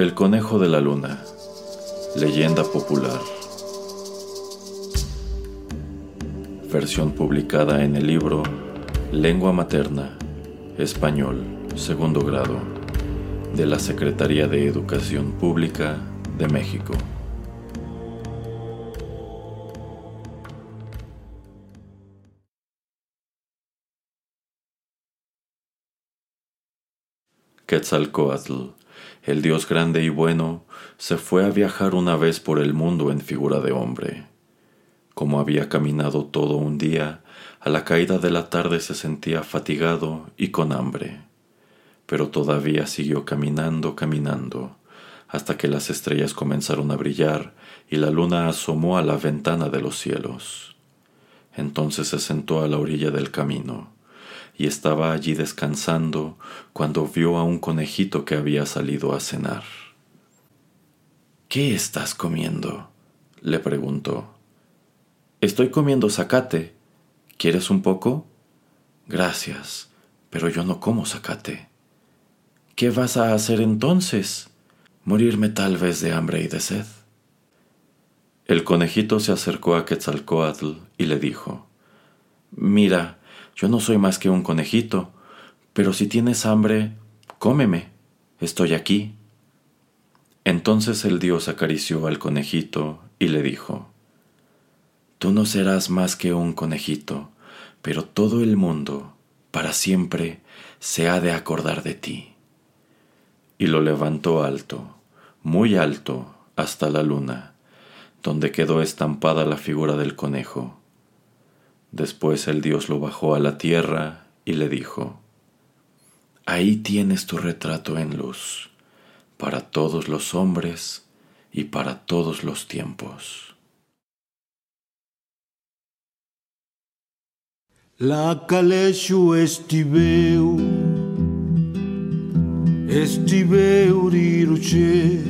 El conejo de la luna. Leyenda popular. Versión publicada en el libro Lengua Materna, Español, segundo grado, de la Secretaría de Educación Pública de México. Quetzalcoatl, el Dios grande y bueno, se fue a viajar una vez por el mundo en figura de hombre. Como había caminado todo un día, a la caída de la tarde se sentía fatigado y con hambre. Pero todavía siguió caminando, caminando, hasta que las estrellas comenzaron a brillar y la luna asomó a la ventana de los cielos. Entonces se sentó a la orilla del camino y estaba allí descansando cuando vio a un conejito que había salido a cenar. ¿Qué estás comiendo? le preguntó. Estoy comiendo zacate. ¿Quieres un poco? Gracias, pero yo no como zacate. ¿Qué vas a hacer entonces? ¿Morirme tal vez de hambre y de sed? El conejito se acercó a Quetzalcoatl y le dijo, Mira, yo no soy más que un conejito, pero si tienes hambre, cómeme, estoy aquí. Entonces el dios acarició al conejito y le dijo, Tú no serás más que un conejito, pero todo el mundo, para siempre, se ha de acordar de ti. Y lo levantó alto, muy alto, hasta la luna, donde quedó estampada la figura del conejo Después el dios lo bajó a la tierra y le dijo, Ahí tienes tu retrato en luz, para todos los hombres y para todos los tiempos. La estiveu riruche,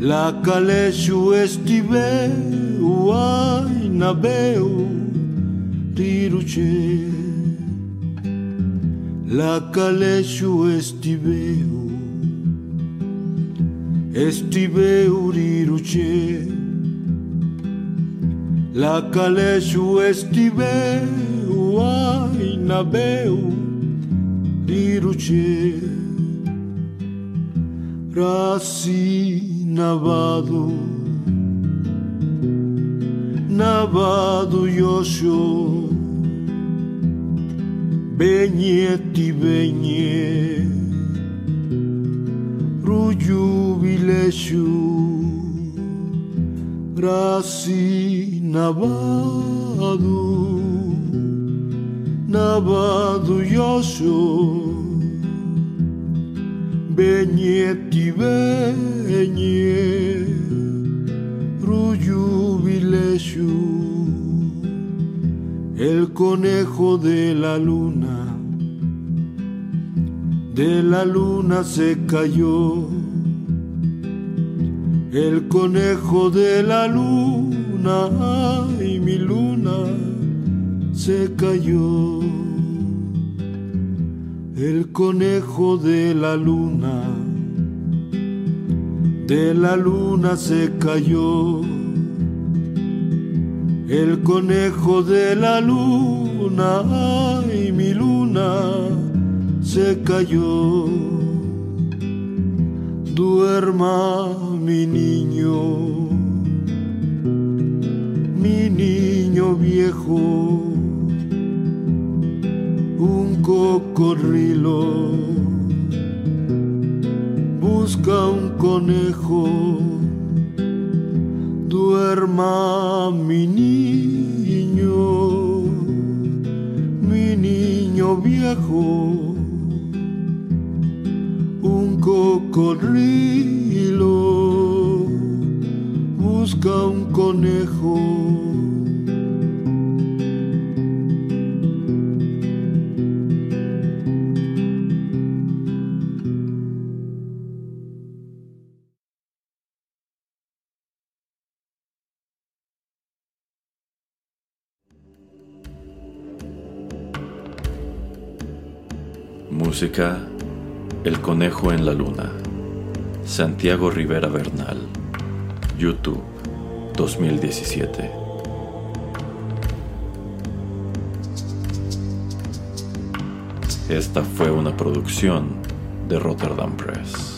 la caleshu estiveu, ai nabeu riruce la caleshu estiveu estiveu riruce la caleshu estiveu ai nabeu riruce rasi Navado, Navado Yosho, Beñeti ruju Ruyubileshu, Graci Navado, Navado Yosho. Benye el conejo de la luna, de la luna se cayó. El conejo de la luna, ay mi luna, se cayó. El conejo de la luna, de la luna se cayó el conejo de la luna, ay mi luna, se cayó. Duerma mi niño, mi niño viejo, un cocodrilo, busca un conejo, duerma mi niño, mi niño viejo, un cocodrilo, busca un conejo. Música El Conejo en la Luna. Santiago Rivera Bernal. YouTube 2017. Esta fue una producción de Rotterdam Press.